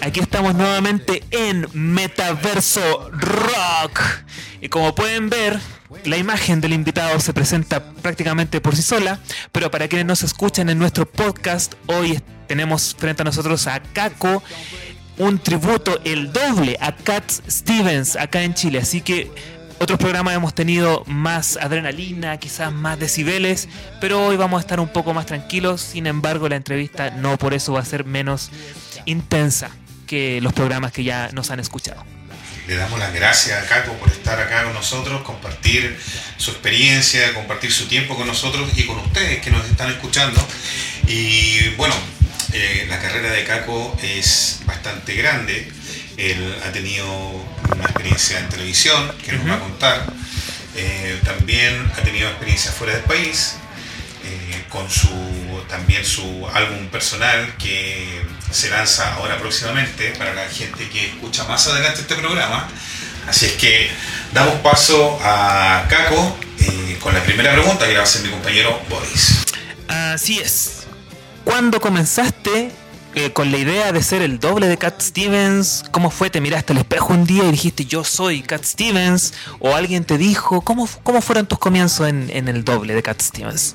aquí estamos nuevamente en Metaverso Rock. Y como pueden ver, la imagen del invitado se presenta prácticamente por sí sola, pero para quienes nos escuchan en nuestro podcast, hoy tenemos frente a nosotros a Kako, un tributo, el doble a Cat Stevens acá en Chile. Así que otros programas hemos tenido más adrenalina, quizás más decibeles, pero hoy vamos a estar un poco más tranquilos. Sin embargo, la entrevista no por eso va a ser menos intensa que los programas que ya nos han escuchado. Le damos las gracias a Caco por estar acá con nosotros, compartir su experiencia, compartir su tiempo con nosotros y con ustedes que nos están escuchando. Y bueno, eh, la carrera de Caco es bastante grande. Él ha tenido una experiencia en televisión que nos va a contar. Eh, también ha tenido experiencia fuera del país, eh, con su, también su álbum personal que se lanza ahora próximamente para la gente que escucha más adelante este programa. Así es que damos paso a Caco eh, con la primera pregunta que le va a hacer mi compañero Boris. Así es. ¿Cuándo comenzaste eh, con la idea de ser el doble de Cat Stevens? ¿Cómo fue? ¿Te miraste al espejo un día y dijiste yo soy Cat Stevens? ¿O alguien te dijo? ¿Cómo, cómo fueron tus comienzos en, en el doble de Cat Stevens?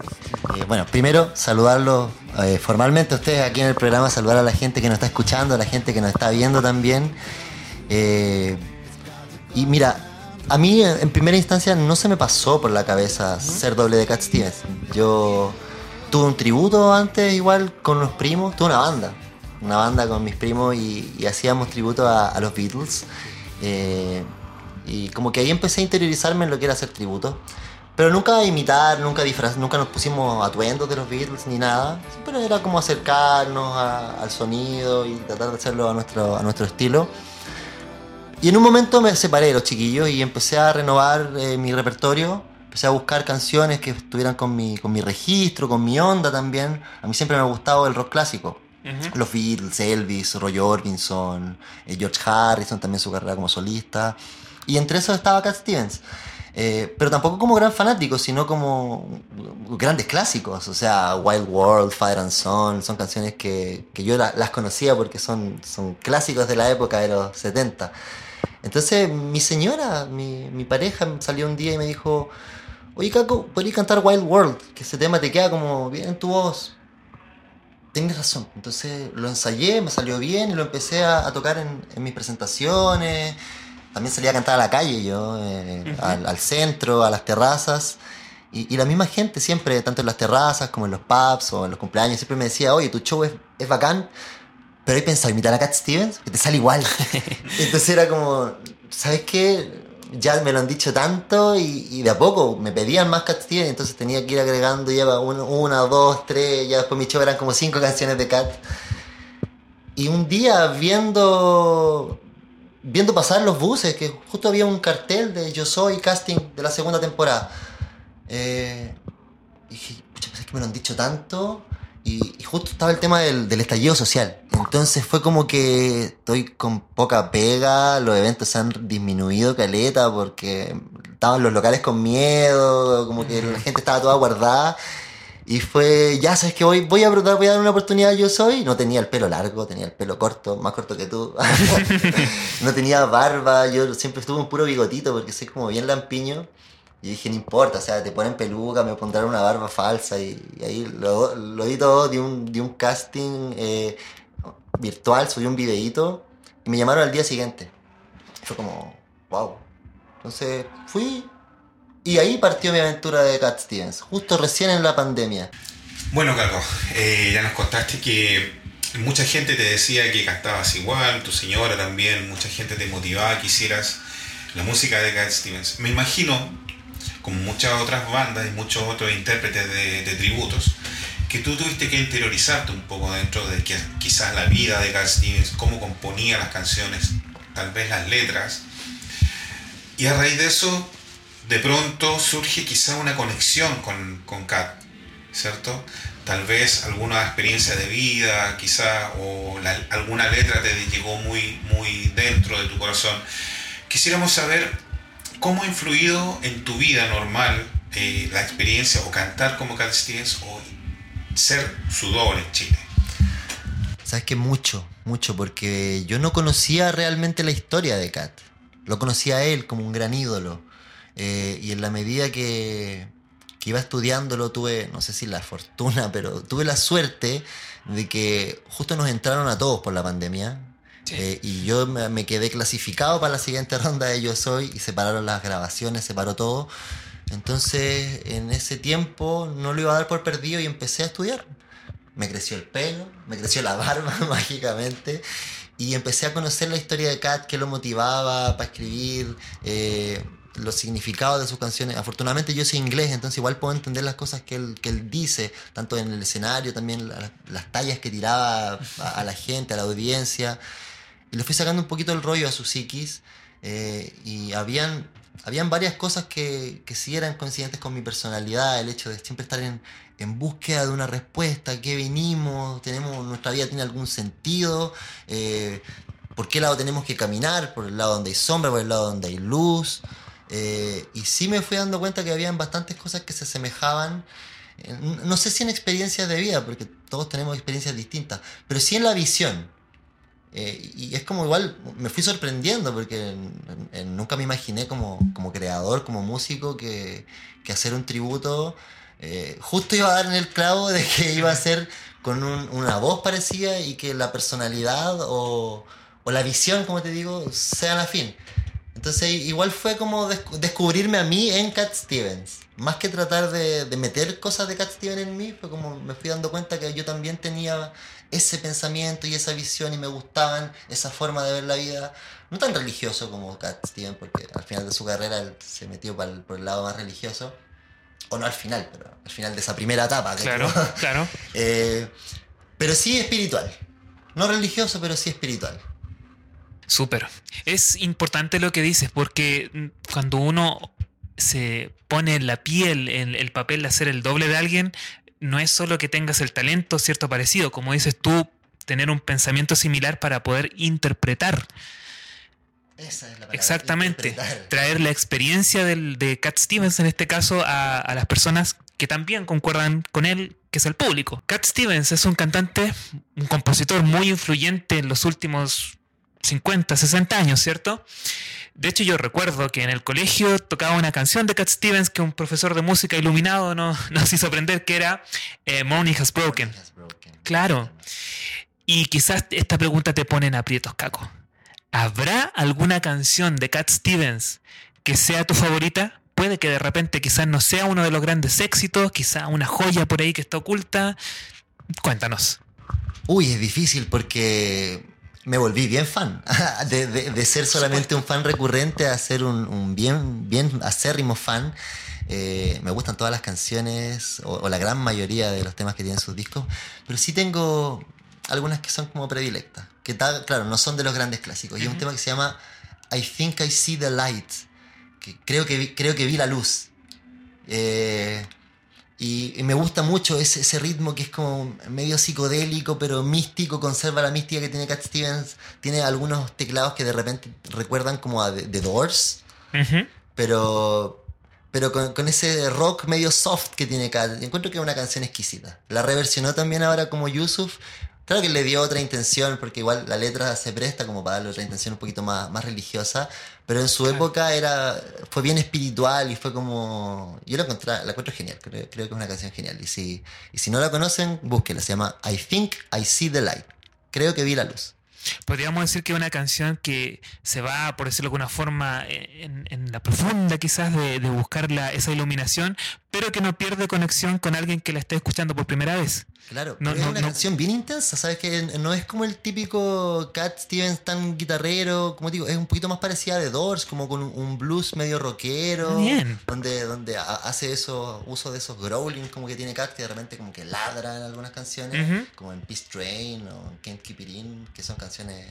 Eh, bueno, primero saludarlo eh, formalmente a ustedes aquí en el programa, saludar a la gente que nos está escuchando, a la gente que nos está viendo también. Y mira, a mí en primera instancia no se me pasó por la cabeza ser doble de Cat Stevens. Yo tuve un tributo antes igual con los primos, tuve una banda, una banda con mis primos y, hacíamos tributo a, a los Beatles. Eh, y como que ahí empecé a interiorizarme en lo que era hacer tributo. Pero nunca imitar, nunca disfraz, nunca nos pusimos atuendos de los Beatles ni nada. Siempre era como acercarnos a- al sonido y tratar de hacerlo a nuestro, a nuestro estilo. Y en un momento me separé de los chiquillos y empecé a renovar eh, mi repertorio. Empecé a buscar canciones que estuvieran con mi, con mi registro, con mi onda también. A mí siempre me ha gustado el rock clásico. Los Beatles, Elvis, Roy Orbison, eh, George Harrison, también su carrera como solista. Y entre esos estaba Cat Stevens. Eh, pero tampoco como gran fanático, sino como grandes clásicos. O sea, Wild World, Fire and Son, son canciones que, que yo la- las conocía porque son, son clásicos de la época de los 70. Entonces mi señora, mi, mi pareja, salió un día y me dijo, oye Caco, ¿podrías cantar Wild World? Que ese tema te queda como bien en tu voz. Tienes razón. Entonces lo ensayé, me salió bien y lo empecé a, a tocar en, en mis presentaciones. También salía a cantar a la calle yo, eh, al, al centro, a las terrazas. Y, y la misma gente siempre, tanto en las terrazas como en los pubs o en los cumpleaños, siempre me decía, oye, tu show es, es bacán, pero he pensado imitar a Cat Stevens, que te sale igual. Entonces era como, ¿sabes qué? Ya me lo han dicho tanto y, de a poco me pedían más Stevens, entonces tenía que ir agregando, lleva una, una, dos, tres, ya después mi show eran como cinco canciones de Cat. Y un día viendo viendo pasar los buses, que justo había un cartel de Yo Soy casting de la segunda temporada. Eh, dije, pucha, pues es que me lo han dicho tanto. Y, y justo estaba el tema del, del estallido social. Entonces fue como que estoy con poca pega, los eventos se han disminuido caleta porque estaban los locales con miedo, como que la gente estaba toda guardada. Y fue, ya sabes que voy, voy a brotar, voy a dar una oportunidad, yo soy. No tenía el pelo largo, tenía el pelo corto, más corto que tú. no tenía barba, yo siempre estuve un puro bigotito porque soy como bien lampiño. Y dije, no importa, o sea, te ponen peluca, me pondrán una barba falsa. Y, ahí lo, lo di todo, di un, di un casting eh, virtual, subí un videíto. Y me llamaron al día siguiente. Fue como, wow. Entonces fui, y ahí partió mi aventura de Cat Stevens, justo recién en la pandemia. Bueno, Caco, eh, ya nos contaste que mucha gente te decía que cantabas igual, tu señora también, mucha gente te motivaba que hicieras la música de Cat Stevens. Me imagino, como muchas otras bandas y muchos otros intérpretes de, de tributos, que tú tuviste que interiorizarte un poco dentro de que quizás la vida de Cat Stevens, cómo componía las canciones, tal vez las letras. Y a raíz de eso, de pronto surge quizás una conexión con, con Cat, ¿cierto? Tal vez alguna experiencia de vida, quizá, o la- alguna letra te llegó muy, muy dentro de tu corazón. Quisiéramos saber cómo ha influido en tu vida normal eh, la experiencia o cantar como Cat Stevens o ser su doble en Chile. Sabes que mucho, mucho, porque yo no conocía realmente la historia de Cat. Lo conocía él como un gran ídolo. Eh, y en la medida que, que iba estudiándolo, tuve, no sé si la fortuna, pero tuve la suerte de que justo nos entraron a todos por la pandemia. Sí. Eh, y yo me, me quedé clasificado para la siguiente ronda de Yo Soy y separaron las grabaciones, separó todo. Entonces, en ese tiempo no lo iba a dar por perdido y empecé a estudiar. Me creció el pelo, me creció la barba mágicamente y empecé a conocer la historia de Kat, qué lo motivaba para escribir, eh, los significados de sus canciones. Afortunadamente yo soy inglés, entonces igual puedo entender las cosas que él, que él dice, tanto en el escenario, también la- las tallas que tiraba a, a la gente, a la audiencia. Y le fui sacando un poquito el rollo a su psiquis. eh, y habían, habían varias cosas que, que sí eran coincidentes con mi personalidad, el hecho de siempre estar en, en búsqueda de una respuesta, qué venimos, tenemos, nuestra vida tiene algún sentido, eh, por qué lado tenemos que caminar, por el lado donde hay sombra, por el lado donde hay luz. eh, y sí me fui dando cuenta que habían bastantes cosas que se asemejaban, no sé si en experiencias de vida, porque todos tenemos experiencias distintas, pero sí en la visión. Eh, y es como igual, me fui sorprendiendo porque nunca me imaginé como, como creador, como músico, que, que hacer un tributo eh, justo iba a dar en el clavo de que iba a ser con un- una voz parecida y que la personalidad o, o la visión, como te digo, sean afín. Entonces igual fue como des- descubrirme a mí en Cat Stevens. Más que tratar de, de meter cosas de Cat Stevens en mí, fue como me fui dando cuenta que yo también tenía ese pensamiento y esa visión y me gustaban esa forma de ver la vida. No tan religioso como Cat Stevens, porque al final de su carrera se metió para el- por el lado más religioso. O no al final, pero al final de esa primera etapa. que Claro, claro. Eh, pero sí espiritual. No religioso, pero sí espiritual. Súper. Es importante lo que dices porque mm, cuando uno se pone en la piel, en el papel de hacer el doble de alguien, no es solo que tengas el talento cierto parecido, como dices tú, tener un pensamiento similar para poder interpretar. Esa es la palabra. Exactamente. Traer la experiencia del, de Cat Stevens en este caso a, a las personas que también concuerdan con él, que es el público. Cat Stevens es un cantante, un compositor muy influyente en los últimos 50, 60 años, ¿cierto? De hecho, yo recuerdo que en el colegio tocaba una canción de Cat Stevens que un profesor de música iluminado no- nos hizo aprender que era eh, Money Has Broken. Has broken. Claro. Y quizás esta pregunta te pone en aprietos, Caco. ¿Habrá alguna canción de Cat Stevens que sea tu favorita? Puede que de repente quizás no sea uno de los grandes éxitos, quizás una joya por ahí que está oculta. Cuéntanos. Uy, es difícil porque me volví bien fan. De, de- de ser solamente un fan recurrente a ser un, un bien, bien acérrimo fan. Eh, me gustan todas las canciones, o, o la gran mayoría de los temas que tienen sus discos, pero sí tengo algunas que son como predilectas. Que tal, claro, no son de los grandes clásicos. Y hay un Ujú. tema que se llama I Think I See the Light, que creo que vi, creo que vi la luz. Eh, y, y me gusta mucho ese, ese ritmo que es como medio psicodélico, pero místico, conserva la mística que tiene Cat Stevens. Tiene algunos teclados que de repente recuerdan como a The, Doors, Ujú. pero, pero con, con ese rock medio soft que tiene Cat. Encuentro que es una canción exquisita. La reversionó también ahora como Yusuf. Claro que le dio otra intención, porque igual la letra se presta como para darle otra intención un poquito más, más religiosa, pero en su Claro. época era, fue bien espiritual y fue como... Yo la, encontré, la encuentro genial, creo, creo que es una canción genial. Y si, y si no la conocen, búsquenla, se llama I Think I See the Light. Creo que vi la luz. Podríamos decir que es una canción que se va, por decirlo de alguna forma, en, en la profunda quizás de, de buscar la- esa iluminación, pero que no pierde conexión con alguien que la esté escuchando por primera vez. Claro, No, pero es una no. canción bien intensa, ¿sabes? Que no es como el típico Cat Stevens tan guitarrero, como digo, es un poquito más parecida a The Doors, como con un- blues medio rockero. Bien. Donde, donde ha- hace eso, uso de esos growling como que tiene Cat, que de repente como que ladra en algunas canciones, como en Peace Train o en Can't Keep It In, que son canciones,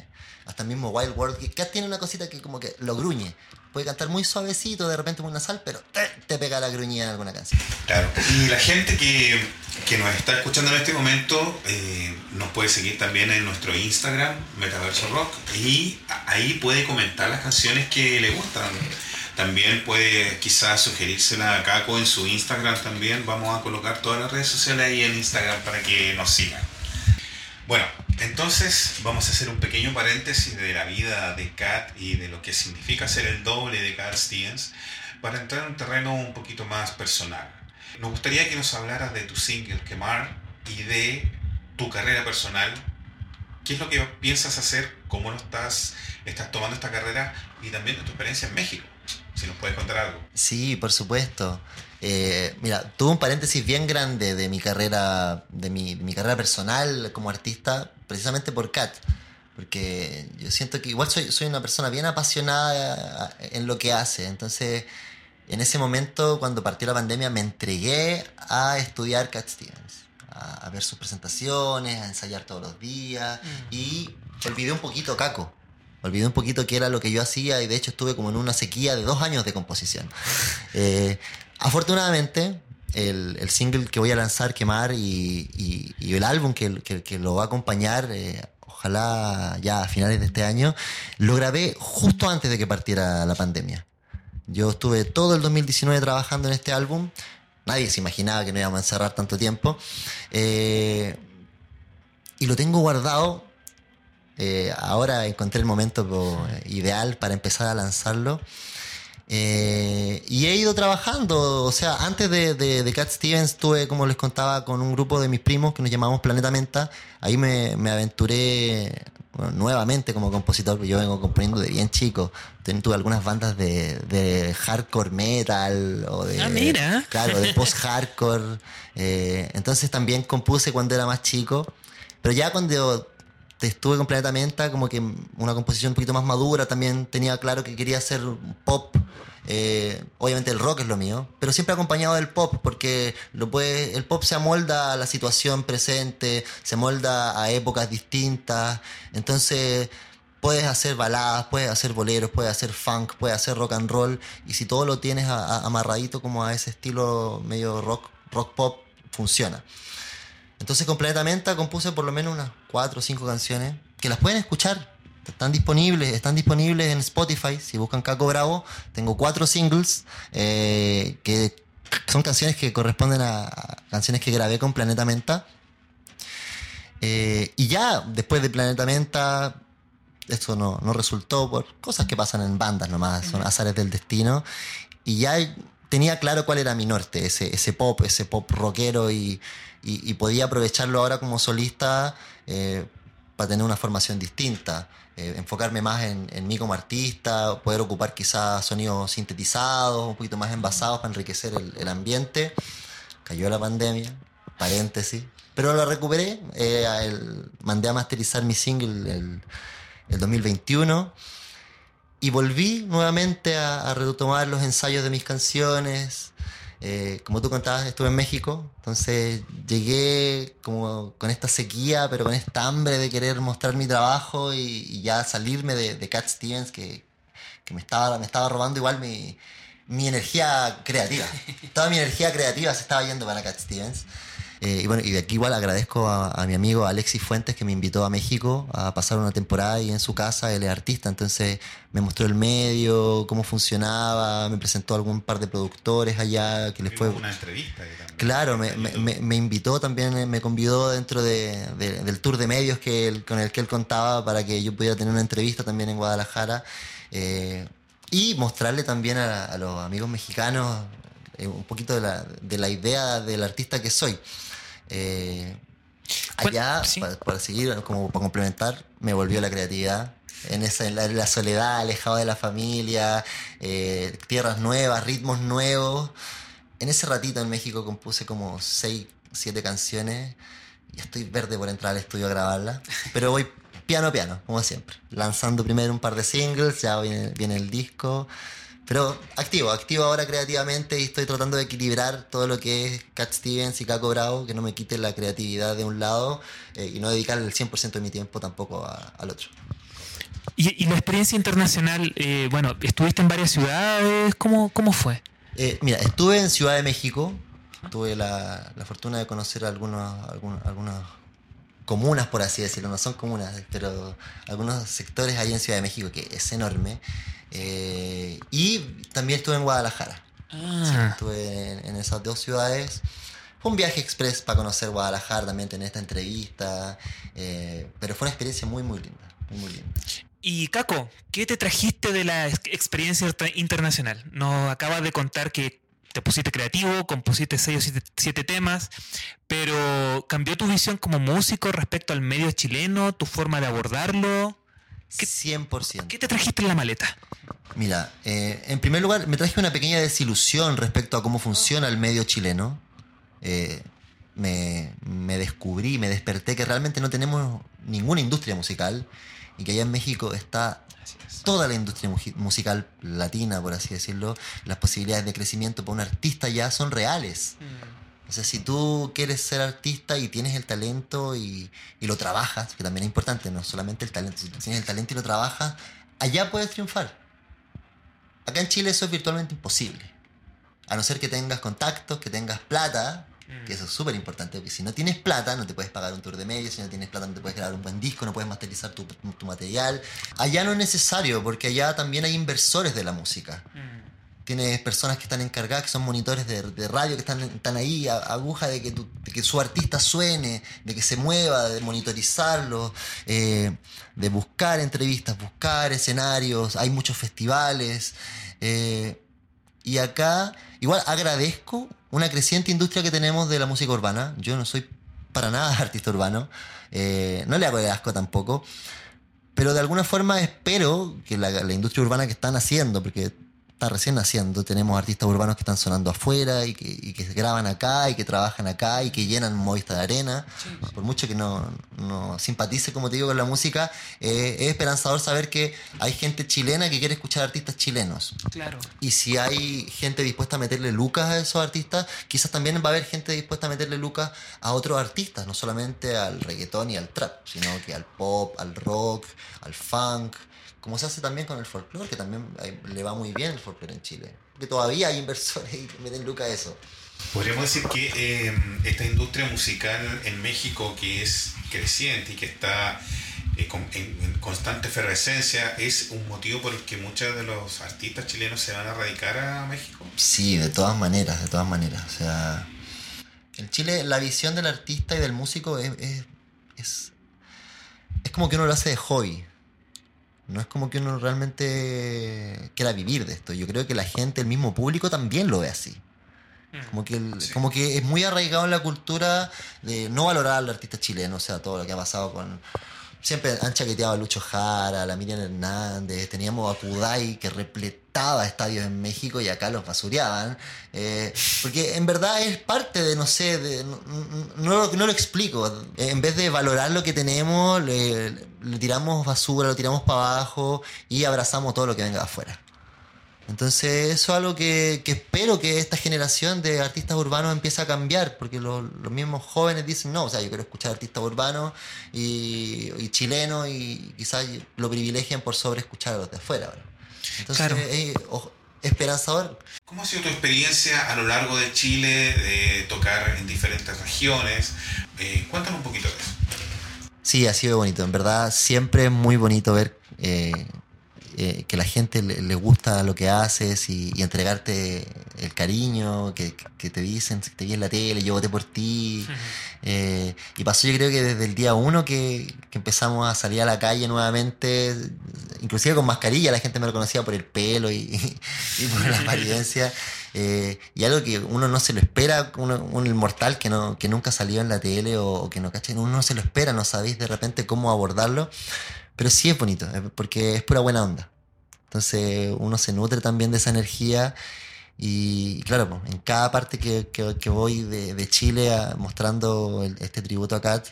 hasta el mismo Wild World, que Cat tiene una cosita que como que lo gruñe. Puede cantar muy suavecito, de repente muy nasal, pero te, te pega la gruñida en alguna canción. Claro. Y la gente que, que nos está escuchando en este momento eh, nos puede seguir también en nuestro Instagram, Metaverso Rock, y ahí puede comentar las canciones que le gustan. También puede quizás sugerírsela a Caco en su Instagram también. Vamos a colocar todas las redes sociales ahí en Instagram para que nos sigan. Bueno, Entonces vamos a hacer un pequeño paréntesis de la vida de Cat y de lo que significa ser el doble de Cat Stevens para entrar en un terreno un poquito más personal. Nos gustaría que nos hablaras de tu single Quemar y de tu carrera personal. ¿Qué es lo que piensas hacer? ¿Cómo lo estás, estás tomando esta carrera? Y también de tu experiencia en México. Si nos puedes contar algo. Sí, por supuesto. Eh, mira, tuve un paréntesis bien grande de mi carrera, de mi, mi, carrera personal como artista, precisamente por Kat. Porque yo siento que igual soy, una persona bien apasionada en lo que hace. Entonces, en ese momento, cuando partió la pandemia, me entregué a estudiar Cat Stevens. A, ver sus presentaciones, a ensayar todos los días. Y olvidé un poquito Caco. Olvidé un poquito qué era lo que yo hacía y de hecho estuve como en una sequía de dos años de composición. Eh, afortunadamente, el, el, single que voy a lanzar, Quemar, y, y, y el álbum que, que, que, lo va a acompañar, eh, ojalá ya a finales de este año, lo grabé justo antes de que partiera la pandemia. Yo estuve todo el 2019 trabajando en este álbum. Nadie se imaginaba que no íbamos a encerrar tanto tiempo. Eh, y lo tengo guardado. Eh, ahora encontré el momento ideal para empezar a lanzarlo. Eh, y he ido trabajando, o sea, antes de, de, de, Cat Stevens estuve, como les contaba, con un grupo de mis primos que nos llamamos Planeta Menta. Ahí me, me aventuré bueno, nuevamente como compositor, yo vengo componiendo de bien chico. Tuve algunas bandas de, de hardcore metal o de... Ah, mira. Claro, de post-hardcore. Eh, entonces también compuse cuando era más chico. Pero ya cuando estuve con Planeta Menta, como que una composición un poquito más madura, también tenía claro que quería hacer pop. Eh, obviamente el rock es lo mío, pero siempre acompañado del pop, porque lo puede, el pop se amolda a la situación presente, se amolda a épocas distintas, entonces puedes hacer baladas, puedes hacer boleros, puedes hacer funk, puedes hacer rock and roll, y si todo lo tienes a, a, amarradito como a ese estilo medio rock, rock pop, funciona. Entonces con Planeta Menta compuse por lo menos unas cuatro o cinco canciones que las pueden escuchar. Están disponibles, están disponibles en Spotify. Si buscan Caco Bravo, tengo cuatro singles eh, que son canciones que corresponden a, a, canciones que grabé con Planeta Menta. Eh, y ya después de Planeta Menta, esto no, no, resultó por cosas que pasan en bandas nomás, son azares del destino. Y ya tenía claro cuál era mi norte, ese, ese pop, ese pop rockero y, y, podía aprovecharlo ahora como solista eh, para tener una formación distinta, eh, enfocarme más en, mí como artista, poder ocupar quizás sonidos sintetizados, un poquito más envasados para enriquecer el, ambiente. Cayó la pandemia, paréntesis, pero lo recuperé, eh, mandé a masterizar mi single el 2021 y volví nuevamente a, a, retomar los ensayos de mis canciones. Eh, como tú contabas, estuve en México, entonces llegué como con esta sequía, pero con esta hambre de querer mostrar mi trabajo y, y ya salirme de, de Cat Stevens, que, que, me, estaba, me estaba robando igual mi, mi energía creativa. Toda mi energía creativa se estaba yendo para Cat Stevens. Eh, y bueno, y de aquí igual agradezco a, a, mi amigo Alexis Fuentes que me invitó a México a pasar una temporada y en su casa, él es artista, entonces me mostró el medio, cómo funcionaba, me presentó a algún par de productores allá que les fue... Una entrevista. Claro, me, me, me, invitó también, me convidó dentro de, de, del tour de medios que él, con el que él contaba para que yo pudiera tener una entrevista también en Guadalajara. Eh, y mostrarle también a, a los amigos mexicanos eh, un poquito de la, de la idea del artista que soy. Eh, allá, ¿Sí? para, para, seguir, como para complementar, me volvió la creatividad. En, esa, en la, la soledad, alejado de la familia, eh, tierras nuevas, ritmos nuevos. En ese ratito en México compuse como 6, 7 canciones y estoy verde por entrar al estudio a grabarla. Pero voy piano a piano, como siempre. Lanzando primero un par de singles, ya viene, viene el disco. Pero activo, activo ahora creativamente y estoy tratando de equilibrar todo lo que es Cat Stevens y Caco Bravo, que no me quite la creatividad de un lado eh, y no dedicar el 100% de mi tiempo tampoco a, al otro. ¿Y, y, la experiencia internacional, eh, bueno, estuviste en varias ciudades, ¿cómo, cómo fue? Eh, mira, estuve en Ciudad de México, tuve la, la fortuna de conocer algunos, algunos, algunas comunas, por así decirlo, no son comunas, pero algunos sectores ahí en Ciudad de México, que es enorme. Eh, y también estuve en Guadalajara. Ah. Sí, estuve en, en, esas dos ciudades. fue un viaje express para conocer Guadalajara, también tener esta entrevista, eh, pero fue una experiencia muy, muy linda, muy, muy linda. Y Caco, ¿qué te trajiste de la ex- experiencia inter- internacional? Nos acabas de contar que te pusiste creativo, compusiste seis o siete, siete temas, pero ¿cambió tu visión como músico respecto al medio chileno, tu forma de abordarlo? ¿Qué- 100%. ¿Qué te trajiste en la maleta? Mira, eh, en primer lugar, me traje una pequeña desilusión respecto a cómo funciona el medio chileno. Eh, me, me descubrí, me desperté que realmente no tenemos ninguna industria musical y que allá en México está toda la industria musical latina, por así decirlo. Las posibilidades de crecimiento para un artista ya son reales. O sea, si tú quieres ser artista y tienes el talento y, y lo trabajas, que también es importante, no solamente el talento, si tienes el talento y lo trabajas, allá puedes triunfar. Acá en Chile eso es virtualmente imposible. A no ser que tengas contactos, que tengas plata, que eso es súper importante, porque si no tienes plata no te puedes pagar un tour de medios, si no tienes plata no te puedes grabar un buen disco, no puedes masterizar tu, tu material. Allá no es necesario, porque allá también hay inversores de la música. Tienes personas que están encargadas, que son monitores de, radio, que están, están ahí a, aguja de que, su artista suene, de que se mueva, de monitorizarlo, eh, de buscar entrevistas, buscar escenarios. Hay muchos festivales. eh, y acá, igual agradezco una creciente industria que tenemos de la música urbana. Yo no soy para nada artista urbano. eh, no le hago de asco tampoco. Pero de alguna forma espero que la industria urbana que están haciendo, porque está recién naciendo, tenemos artistas urbanos que están sonando afuera y que, y que graban acá y que trabajan acá y que llenan Movistar Arena. Por mucho que no, no simpatice, como te digo, con la música, eh, es esperanzador saber que hay gente chilena que quiere escuchar artistas chilenos. Claro. Y si hay gente dispuesta a meterle lucas a esos artistas, quizás también va a haber gente dispuesta a meterle lucas a otros artistas, no solamente al reggaetón y al trap, sino que al pop, al rock, al funk, como se hace también con el folclore, que también eh, le va muy bien el folclore en Chile. Porque todavía hay inversores que meten lucas a eso. Podríamos decir que eh, esta industria musical en México que es creciente y que está eh, con- en, en constante efervescencia es un motivo por el que muchos de los artistas chilenos se van a radicar a México. Sí, de todas maneras, de todas maneras. O sea, en Chile la visión del artista y del músico es, es, es, es como que uno lo hace de hobby. No es como que uno realmente quiera vivir de esto. Yo creo que la gente, el mismo público también lo ve así. Como que, el- Sí. como que es muy arraigado en la cultura de no valorar al artista chileno, o sea, todo lo que ha pasado con... Siempre han chaqueteado a Lucho Jara, a la Miriam Hernández, teníamos a Kudai que repletaba estadios en México y acá los basureaban. eh, porque en verdad es parte de, no sé, de- no, no- lo- explico. En vez de valorar lo que tenemos, le tiramos basura, lo tiramos para abajo y abrazamos todo lo que venga de afuera. Entonces eso es algo que, que espero que esta generación de artistas urbanos empiece a cambiar, porque lo- los mismos jóvenes dicen, no, o sea, yo quiero escuchar artistas urbanos y, y chilenos y quizás lo privilegian por sobre escuchar a los de afuera. ahora. Entonces Claro. esperanzador. ¿Cómo ha sido tu experiencia a lo largo de Chile de tocar en diferentes regiones? Eh, cuéntanos un poquito de eso. Sí, ha sido bonito. En verdad, siempre es muy bonito ver eh, eh, que la gente le, le gusta lo que haces y, y entregarte el cariño que, que te dicen, te vi en la tele, yo voté por ti. Eh, y pasó yo creo que desde el día uno que, que empezamos a salir a la calle nuevamente, inclusive con mascarilla, la gente me reconocía por el pelo y, y por la apariencia. Eh, y algo que uno no se lo espera, uno, un inmortal que, no, que nunca salió en la tele o, o que no cachen, uno no se lo espera, no sabéis de repente cómo abordarlo. Pero sí es bonito, eh, porque es pura buena onda. Entonces uno se nutre también de esa energía y, claro, en cada parte que, que- voy de, de Chile mostrando este tributo a Kat,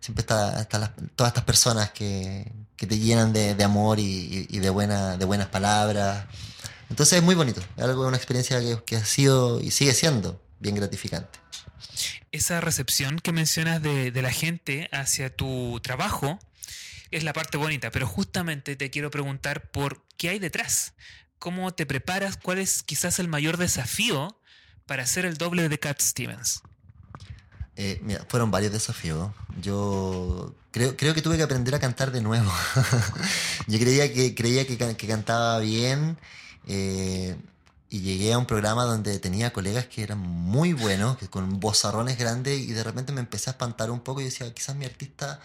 siempre está, están las- todas estas personas que, que te llenan de, amor y- y de, buena, de buenas palabras. Entonces es muy bonito, es algo, una experiencia que, que ha sido y sigue siendo bien gratificante. Esa recepción que mencionas de, de la gente hacia tu trabajo es la parte bonita, pero justamente te quiero preguntar por qué hay detrás. ¿Cómo te preparas? ¿Cuál es quizás el mayor desafío para hacer el doble de Cat Stevens? Eh, mira, fueron varios desafíos. Yo creo, creo que tuve que aprender a cantar de nuevo. Yo creía que, creía que, que cantaba bien. eh, y llegué a un programa donde tenía colegas que eran muy buenos, que con bozarrones grandes, y de repente me empecé a espantar un poco y decía, quizás mi artista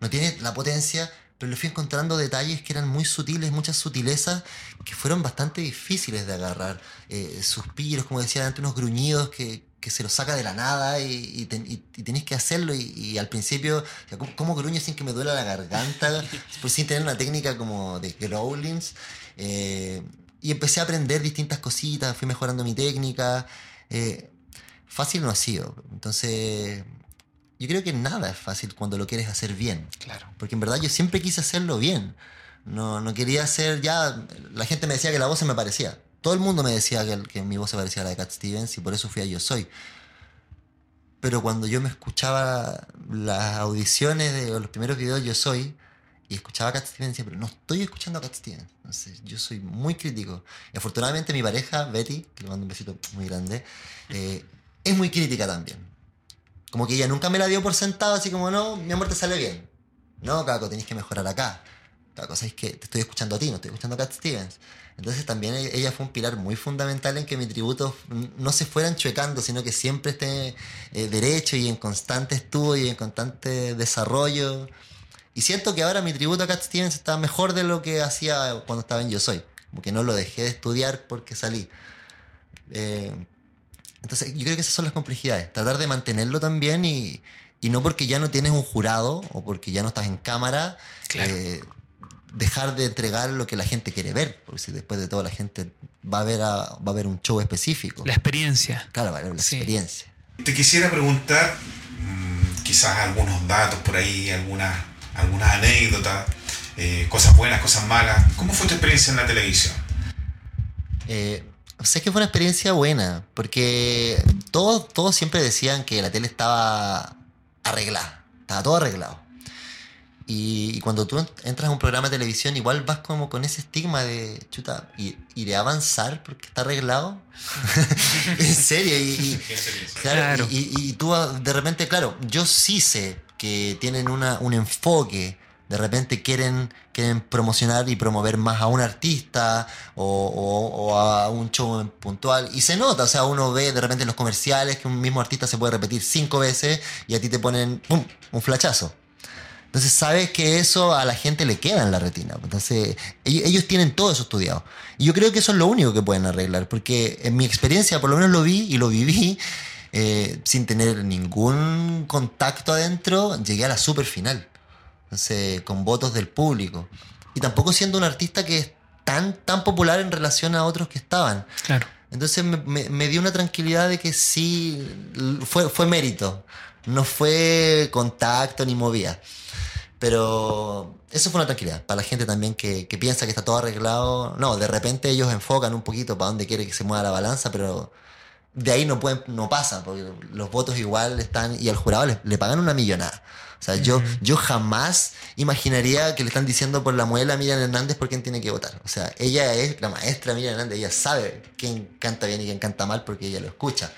no tiene la potencia, pero le fui encontrando detalles que eran muy sutiles, muchas sutilezas que fueron bastante difíciles de agarrar. Eh, suspiros, como decía antes, unos gruñidos que, que se los saca de la nada y, y, tenés que hacerlo y, al principio, ¿cómo, gruño sin que me duela la garganta? Pues sin tener una técnica como de growlings. Eh, y empecé a aprender distintas cositas, fui mejorando mi técnica. Eh, fácil no ha sido. Entonces, yo creo que nada es fácil cuando lo quieres hacer bien. Claro. Porque en verdad yo siempre quise hacerlo bien. No, no quería hacer ya. La gente me decía que la voz se me parecía. Todo el mundo me decía que, que mi voz se parecía a la de Cat Stevens y por eso fui a Yo Soy. Pero cuando yo me escuchaba las audiciones de los primeros videos Yo Soy, y escuchaba a Cat Stevens pero no estoy escuchando a Cat Stevens. Entonces, yo soy muy crítico. Y afortunadamente mi pareja, Betty, que le mando un besito muy grande, eh, es muy crítica también. Como que ella nunca me la dio por sentado, así como, no, mi amor te sale bien. No, Caco, tenés que mejorar acá. Caco, sabes que te estoy escuchando a ti, no estoy escuchando a Cat Stevens. Entonces también e-, ella fue un pilar muy fundamental en que mi tributos no se fueran chuecando, sino que siempre esté eh, derecho y en constante estudio y en constante desarrollo. Y siento que ahora mi tributo a Cat Stevens está mejor de lo que hacía cuando estaba en Yo Soy. Porque no lo dejé de estudiar porque salí. Eh, entonces, yo creo que esas son las complejidades. Tratar de mantenerlo también y, y no porque ya no tienes un jurado o porque ya no estás en cámara, eh, dejar de entregar lo que la gente quiere ver. Porque si después de todo la gente va a ver, va a ver un show específico. La experiencia. Claro, va a ver la experiencia. Te quisiera preguntar, mm, quizás algunos datos por ahí, algunas algunas anécdotas, eh, cosas buenas, cosas malas. ¿Cómo fue tu experiencia en la televisión? Eh, sé que fue una experiencia buena, porque todos, todos siempre decían que la tele estaba arreglada, estaba todo arreglado. Y, cuando tú entras a un programa de televisión, igual vas como con ese estigma de, chuta, ¿iré a avanzar porque está arreglado? en serio. Y, claro, y, y, tú de repente, claro, yo sí sé que tienen una, un enfoque, de repente quieren, quieren promocionar y promover más a un artista o, a un show puntual. Y se nota, o sea, uno ve de repente en los comerciales que un mismo artista se puede repetir cinco veces y a ti te ponen un flachazo. Entonces sabes que eso a la gente le queda en la retina. Entonces ellos, tienen todo eso estudiado. Y yo creo que eso es lo único que pueden arreglar, porque en mi experiencia por lo menos lo vi y lo viví eh, sin tener ningún contacto adentro, llegué a la super final. Entonces, con votos del público. Y tampoco siendo un artista que es tan, tan popular en relación a otros que estaban. Claro. Entonces me, dio una tranquilidad de que sí, fue, fue mérito. No fue contacto ni movida. Pero eso fue una tranquilidad para la gente también que, que, piensa que está todo arreglado. No, de repente ellos enfocan un poquito para dónde quiere que se mueva la balanza, pero de ahí no pueden, no pasa, porque los votos igual están, y al jurado le, pagan una millonada. O sea, yo, yo jamás imaginaría que le están diciendo por la muela a Miriam Hernández por quién tiene que votar. O sea, ella es la maestra Miriam Hernández, ella sabe quién canta bien y quién canta mal porque ella lo escucha.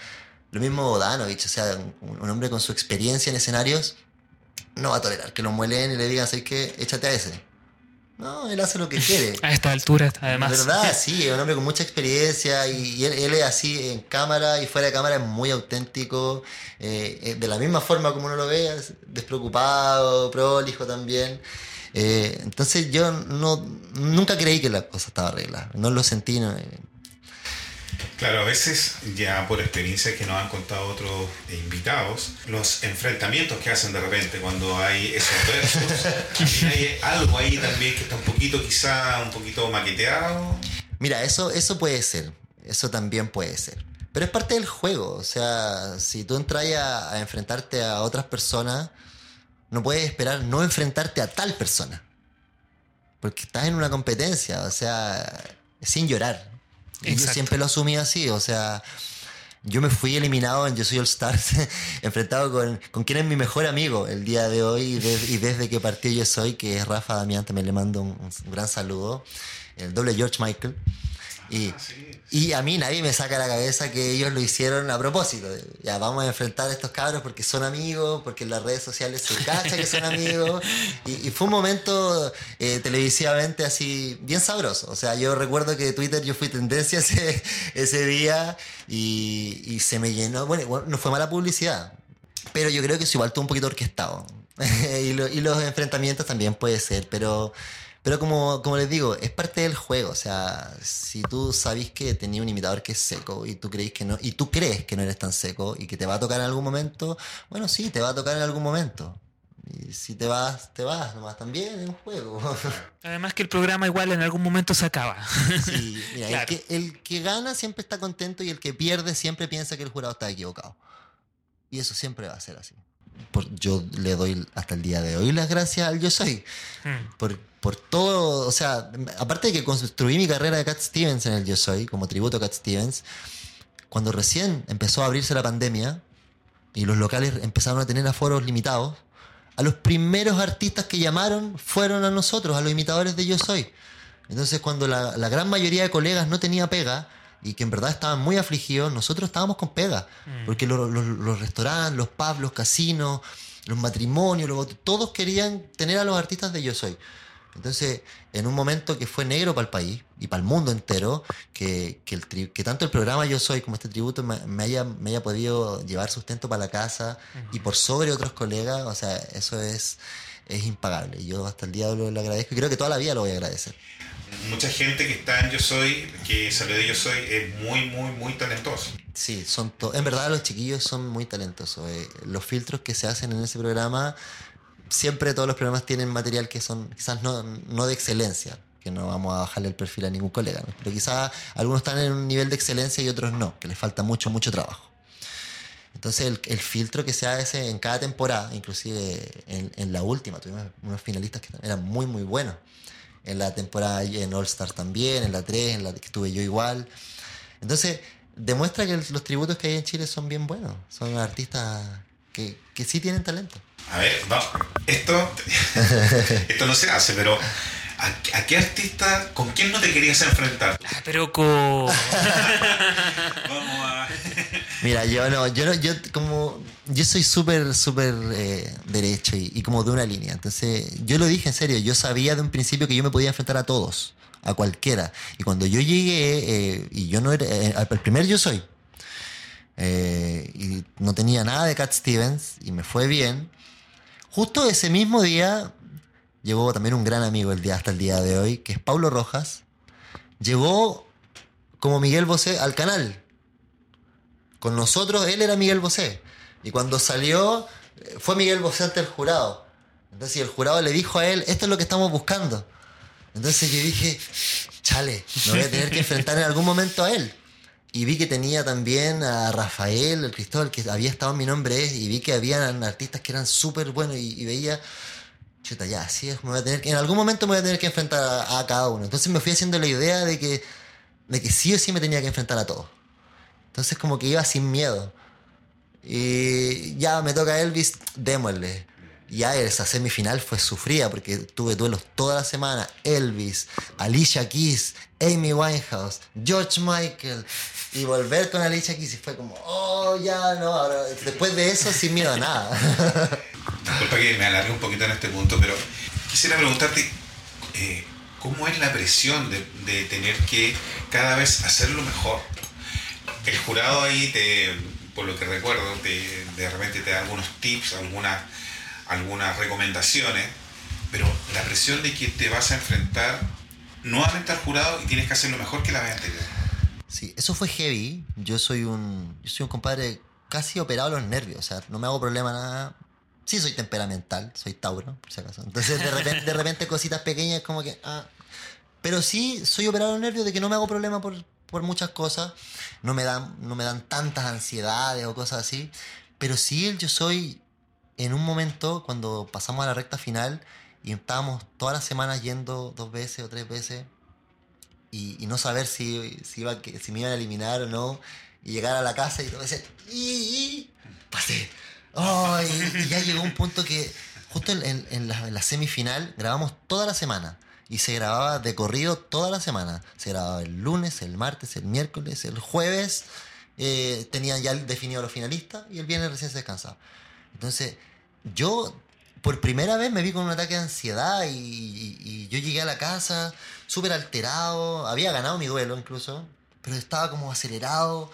Lo mismo Bodanovich, o sea, un, hombre con su experiencia en escenarios no va a tolerar que lo muelen y le digan, ¿sabes qué? Échate a ese. No, él hace lo que quiere. A esta altura, además. verdad, sí, es un hombre con mucha experiencia y, él, es así en cámara y fuera de cámara es muy auténtico, eh, eh, de la misma forma como uno lo ve, despreocupado, prolijo también. Eh, entonces yo no, nunca creí que la cosa estaba arreglada, no lo sentí. Claro, a veces ya por experiencia que nos han contado otros invitados, los enfrentamientos que hacen de repente cuando hay esos versos, hay algo ahí también que está un poquito quizá un poquito maqueteado. Mira, eso, eso puede ser, eso también puede ser. Pero es parte del juego, o sea, si tú entras a, a enfrentarte a otras personas, no puedes esperar no enfrentarte a tal persona. Porque estás en una competencia, o sea, sin llorar yo siempre lo asumí así, o sea, yo me fui eliminado en Yo Soy All Stars, enfrentado con, con quien es mi mejor amigo el día de hoy y, desde que partió Yo Soy, que es Rafa Damián, también le mando un, gran saludo, el doble George Michael. Y, a mí nadie me saca la cabeza que ellos lo hicieron a propósito. Ya vamos a enfrentar a estos cabros porque son amigos, porque en las redes sociales se cacha que son amigos. Y, fue un momento eh, televisivamente así bien sabroso. O sea, yo recuerdo que Twitter yo fui tendencia ese, día y, se me llenó. Bueno, no fue mala publicidad, pero yo creo que es igual todo un poquito orquestado. y los enfrentamientos también puede ser, pero, pero como, como les digo, es parte del juego. O sea, si tú sabes que tenía un imitador que es seco y tú crees que no, y tú crees que no eres tan seco y que te va a tocar en algún momento, bueno, sí, te va a tocar en algún momento. Y si te vas, te vas, nomás también es un juego. Además que el programa igual en algún momento se acaba. Sí, mira, Claro. el, que, el que gana siempre está contento y el que pierde siempre piensa que el jurado está equivocado. Y eso siempre va a ser así. Por- yo le doy hasta el día de hoy las gracias al yo soy. Mm. Por, por todo, o sea, aparte de que construí mi carrera de Cat Stevens en el Yo Soy, como tributo a Cat Stevens, cuando recién empezó a abrirse la pandemia y los locales empezaron a tener aforos limitados, a los primeros artistas que llamaron fueron a nosotros, a los imitadores de Yo Soy. Entonces, cuando la, la gran mayoría de colegas no tenía pega y que en verdad estaban muy afligidos, nosotros estábamos con pega. Porque lo- lo- los restaurantes, los pubs, los casinos, los matrimonios, los todos querían tener a los artistas de Yo Soy. Entonces, en un momento que fue negro para el país y para el mundo entero, que, que, el tri- que tanto el programa Yo Soy como este tributo me, me haya, me haya podido llevar sustento para la casa y por sobre otros colegas, o sea, eso es, es impagable. Yo hasta el día de hoy lo agradezco y creo que toda la vida lo voy a agradecer. Mucha gente que está en Yo Soy, que salió de Yo Soy, es muy, muy, muy talentoso. Sí, son en verdad los chiquillos son muy talentosos. eh. Los filtros que se hacen en ese programa, siempre todos los programas tienen material que son quizás no, no de excelencia, que no vamos a bajarle el perfil a ningún colega, ¿no? pero quizás algunos están en un nivel de excelencia y otros no, que les falta mucho, mucho trabajo. Entonces el, el filtro que se hace en cada temporada, inclusive en, en la última, tuvimos unos finalistas que eran muy, muy buenos. En la temporada en All Star también, en la 3, en la que estuve yo igual. Entonces, demuestra que el- los tributos que hay en Chile son bien buenos. Son artistas que, que sí tienen talento. A ver, vamos. Esto, esto no se hace, pero ¿a, a qué artista, con quién no te querías enfrentar? Pero con... Vamos a. Mira, yo no, yo no, yo como, yo soy súper, súper eh, derecho y, y como de una línea. Entonces, yo lo dije en serio, yo sabía de un principio que yo me podía enfrentar a todos, a cualquiera. Y cuando yo llegué, eh, y yo no era, eh, primer yo soy, eh, y no tenía nada de Cat Stevens, y me fue bien. Justo ese mismo día, llegó también un gran amigo el día, hasta el día de hoy, que es Paulo Rojas. Llegó como Miguel Bosé al canal con nosotros él era Miguel Bosé. Y cuando salió, fue Miguel Bosé ante el jurado. Entonces el jurado le dijo a él, esto es lo que estamos buscando. Entonces yo dije, chale, me voy a tener que enfrentar en algún momento a él. Y vi que tenía también a Rafael, el Cristóbal, que había estado en mi nombre y vi que habían artistas que eran súper buenos y, y veía, chuta, ya, así es, me voy a tener que, en algún momento me voy a tener que enfrentar a, a cada uno. Entonces me fui haciendo la idea de que, de que sí o sí me tenía que enfrentar a todos. Entonces como que iba sin miedo. Y ya me toca Elvis, démosle. Ya esa semifinal fue sufrida porque tuve duelos toda la semana. Elvis, Alicia Keys, Amy Winehouse, George Michael. Y volver con Alicia Keys y fue como, oh, ya no. después de eso, sin miedo a nada. Disculpa que me alargue un poquito en este punto, pero quisiera preguntarte eh, cómo es la presión de tener que cada vez hacerlo mejor. El jurado ahí, te, por lo que recuerdo, te- de repente te da algunos tips, algunas, algunas recomendaciones, pero la presión de que te vas a enfrentar nuevamente al jurado y tienes que hacerlo mejor que la vez anterior. Sí, eso fue heavy. Yo soy un, yo soy un compadre casi operado a los nervios. O sea, no me hago problema nada. Sí, soy temperamental, soy Tauro, por si acaso. Entonces, de repente, de repente cositas pequeñas como que. ah. Pero sí, soy operado a los nervios de que no me hago problema por, por muchas cosas. No me, dan, no me dan tantas ansiedades o cosas así. Pero sí, yo soy. En un momento, cuando pasamos a la recta final y estábamos todas las semanas yendo dos veces o tres veces y, y no saber si, si, iba, si me iban a eliminar o no, y llegar a la casa y todo decir, y, y pasé. Y, ya llegó un punto que justo en la semifinal grabamos toda la semana y se grababa de corrido toda la semana. Se grababa el lunes, el martes, el miércoles, el jueves. eh, tenían ya definido los finalistas y el viernes recién se descansaba. Entonces, yo por primera vez me vi con un ataque de ansiedad y, y- yo llegué a la casa súper alterado. Había ganado mi duelo incluso, pero estaba como acelerado.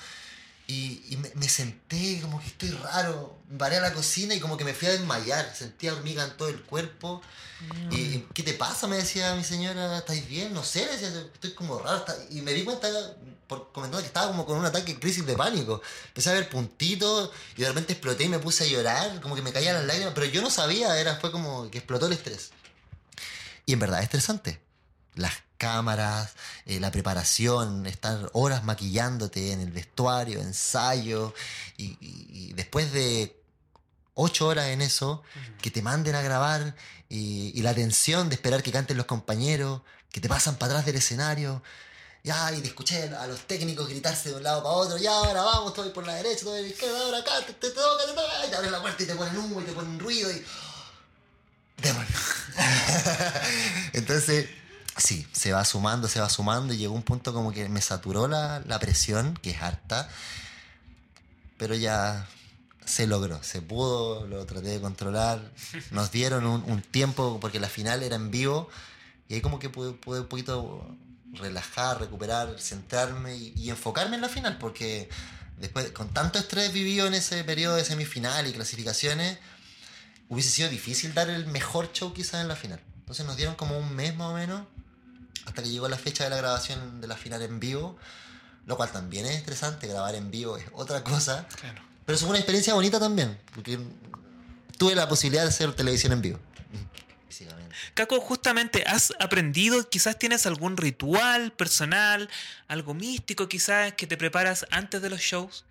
Y, y me, me senté como que estoy raro. Me paré a la cocina y como que me fui a desmayar. Sentía hormiga en todo el cuerpo. Y, y, ¿qué te pasa? Me decía mi señora, ¿estáis bien? No sé, decía, estoy como raro. Y me di cuenta, por comentando que estaba como con un ataque de crisis de pánico. Empecé a ver puntitos y de repente exploté y me puse a llorar, como que me caían las lágrimas. Pero yo no sabía, era, fue como que explotó el estrés. Y en verdad es estresante. Las cámaras, eh, la preparación, estar horas maquillándote en el vestuario, ensayo, y, y- y después de ocho horas en eso, que te manden a grabar, y, y la tensión de esperar que canten los compañeros, que te pasan para atrás del escenario, ya, y de escuchar a los técnicos gritarse de un lado para otro, ya, ahora vamos, todo por la derecha, todo por la izquierda, ahora acá, te, te toca, te toca, y te abren la puerta y te ponen humo y te ponen ruido y... Démosle. Entonces, sí, se va sumando, se va sumando y llegó un punto como que me saturó la, la presión, que es harta, pero ya se logró, se pudo, lo traté de controlar, nos dieron un, un tiempo, porque la final era en vivo, y ahí como que pude, pude un poquito relajar, recuperar, centrarme y, y enfocarme en la final, porque después, con tanto estrés vivido en ese periodo de semifinal y clasificaciones, hubiese sido difícil dar el mejor show quizás en la final. Entonces nos dieron como un mes más o menos hasta que llegó la fecha de la grabación de la final en vivo, lo cual también es estresante, grabar en vivo es otra cosa, Claro. pero es una experiencia bonita también, porque tuve la posibilidad de hacer televisión en vivo. Caco, justamente has aprendido, quizás tienes algún ritual personal, algo místico quizás que te preparas antes de los shows.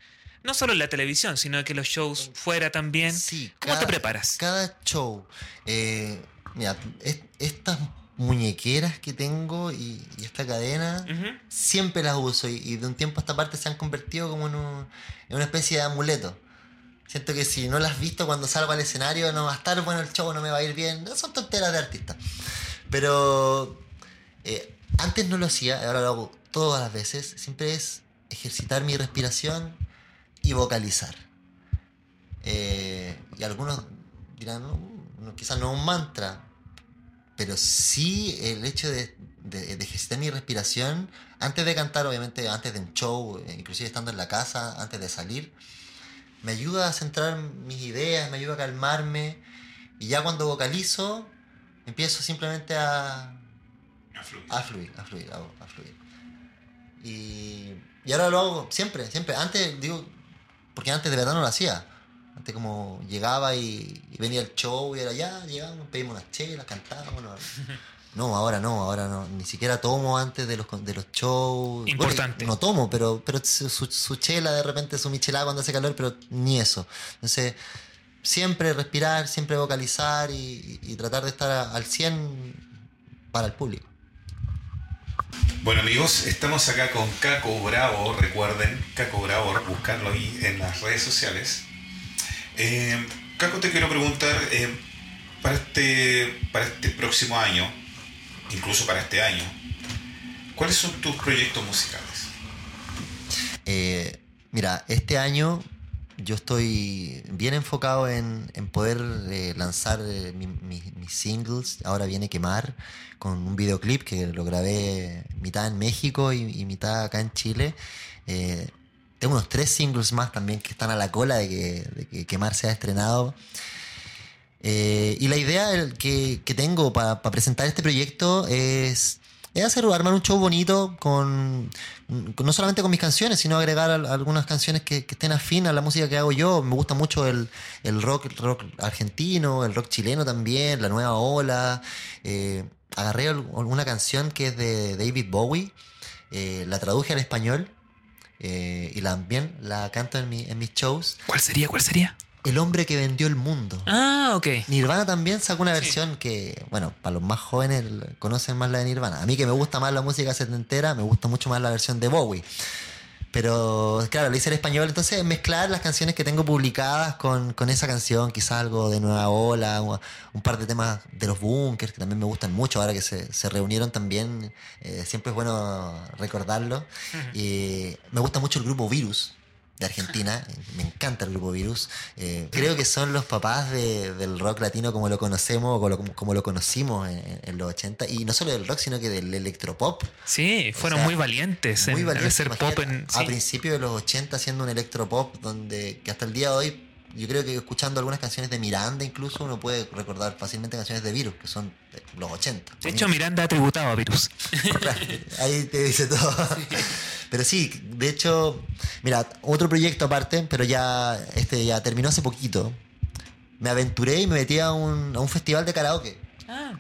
No solo en la televisión, sino que los shows fuera también. Sí, ¿Cómo cada- te preparas? Cada show. eh, mira, es- estas muñequeras que tengo y, y esta cadena, Ujú. siempre las uso y, y de un tiempo a esta parte se han convertido como en, un- en una especie de amuleto. Siento que si no las has visto cuando salgo al escenario no va a estar bueno el show, no me va a ir bien. No son tonteras de artista. Pero eh, antes no lo hacía, ahora lo hago todas las veces. Siempre es ejercitar mi respiración y vocalizar. Eh, y algunos dirán, "No, quizás no es un mantra, pero sí el hecho de, de- de ejercitar mi respiración antes de cantar, obviamente antes de un show, inclusive estando en la casa, antes de salir, me ayuda a centrar mis ideas, me ayuda a calmarme y ya cuando vocalizo empiezo simplemente a, a fluir, a fluir, a, a fluir. Y, y ahora lo hago siempre, siempre. Antes, digo, porque antes de verdad no lo hacía. Antes como llegaba y, y venía el show y era ya, llegamos, pedimos unas chelas, cantábamos. No, no, ahora no, ahora no. Ni siquiera tomo antes de los, con- de los shows. Importante. Bueno, no tomo, pero, pero su, su- su chela de repente, su michelada cuando hace calor, pero ni eso. Entonces, siempre respirar, siempre vocalizar y, y tratar de estar a- al 100 para el público. Bueno amigos, estamos acá con Caco Bravo, recuerden, Caco Bravo, buscarlo ahí en las redes sociales. Eh, Caco, te quiero preguntar, eh, para, este, para este próximo año, incluso para este año, ¿cuáles son tus proyectos musicales? Eh, mira, este año yo estoy bien enfocado en, en poder eh, lanzar eh, mi- mi- mis singles. Ahora viene Quemar con un videoclip que lo grabé mitad en México y, mitad acá en Chile. Tengo unos tres singles más también que están a la cola de que, de que Quemar sea estrenado. Eh, y la idea que, que tengo para presentar este proyecto es, es hacer armar un show bonito con, no solamente con mis canciones, sino agregar al- algunas canciones que, que estén afín a la música que hago yo. Me gusta mucho el, el rock, el rock argentino, el rock chileno también, la nueva ola. Eh, agarré una canción que es de David Bowie, eh, la traduje al español eh, y también la canto en, mi- en mis shows. ¿Cuál sería? ¿Cuál sería? El hombre que vendió el mundo. Ah, ok. Nirvana también sacó una Sí. versión que, bueno, para los más jóvenes conocen más la de Nirvana. A mí que me gusta más la música setentera, me gusta mucho más la versión de Bowie. Pero claro, lo hice en español, entonces mezclar las canciones que tengo publicadas con, con esa canción, quizás algo de Nueva Ola, un, par de temas de los Bunkers que también me gustan mucho ahora que se, se reunieron también, eh, siempre es bueno recordarlo. Y me gusta mucho el grupo Virus de Argentina, me encanta el grupo Virus. Eh, creo que son los papás de- del rock latino como lo conocemos, o como, como lo conocimos en, en los 80, y no solo del rock, sino que del electropop. Sí, O fueron sea, muy valientes Muy en valiente, hacer pop. A principios de los 80 haciendo un electropop donde que hasta el día de hoy yo creo que escuchando algunas canciones de Miranda incluso uno puede recordar fácilmente canciones de Virus que son de los 80. De hecho, Miranda ha tributado a Virus. Ahí te dice todo. Pero sí, de hecho, mira, otro proyecto aparte, pero ya este ya terminó hace poquito. Me aventuré y me metí a un, a un festival de karaoke. Ah,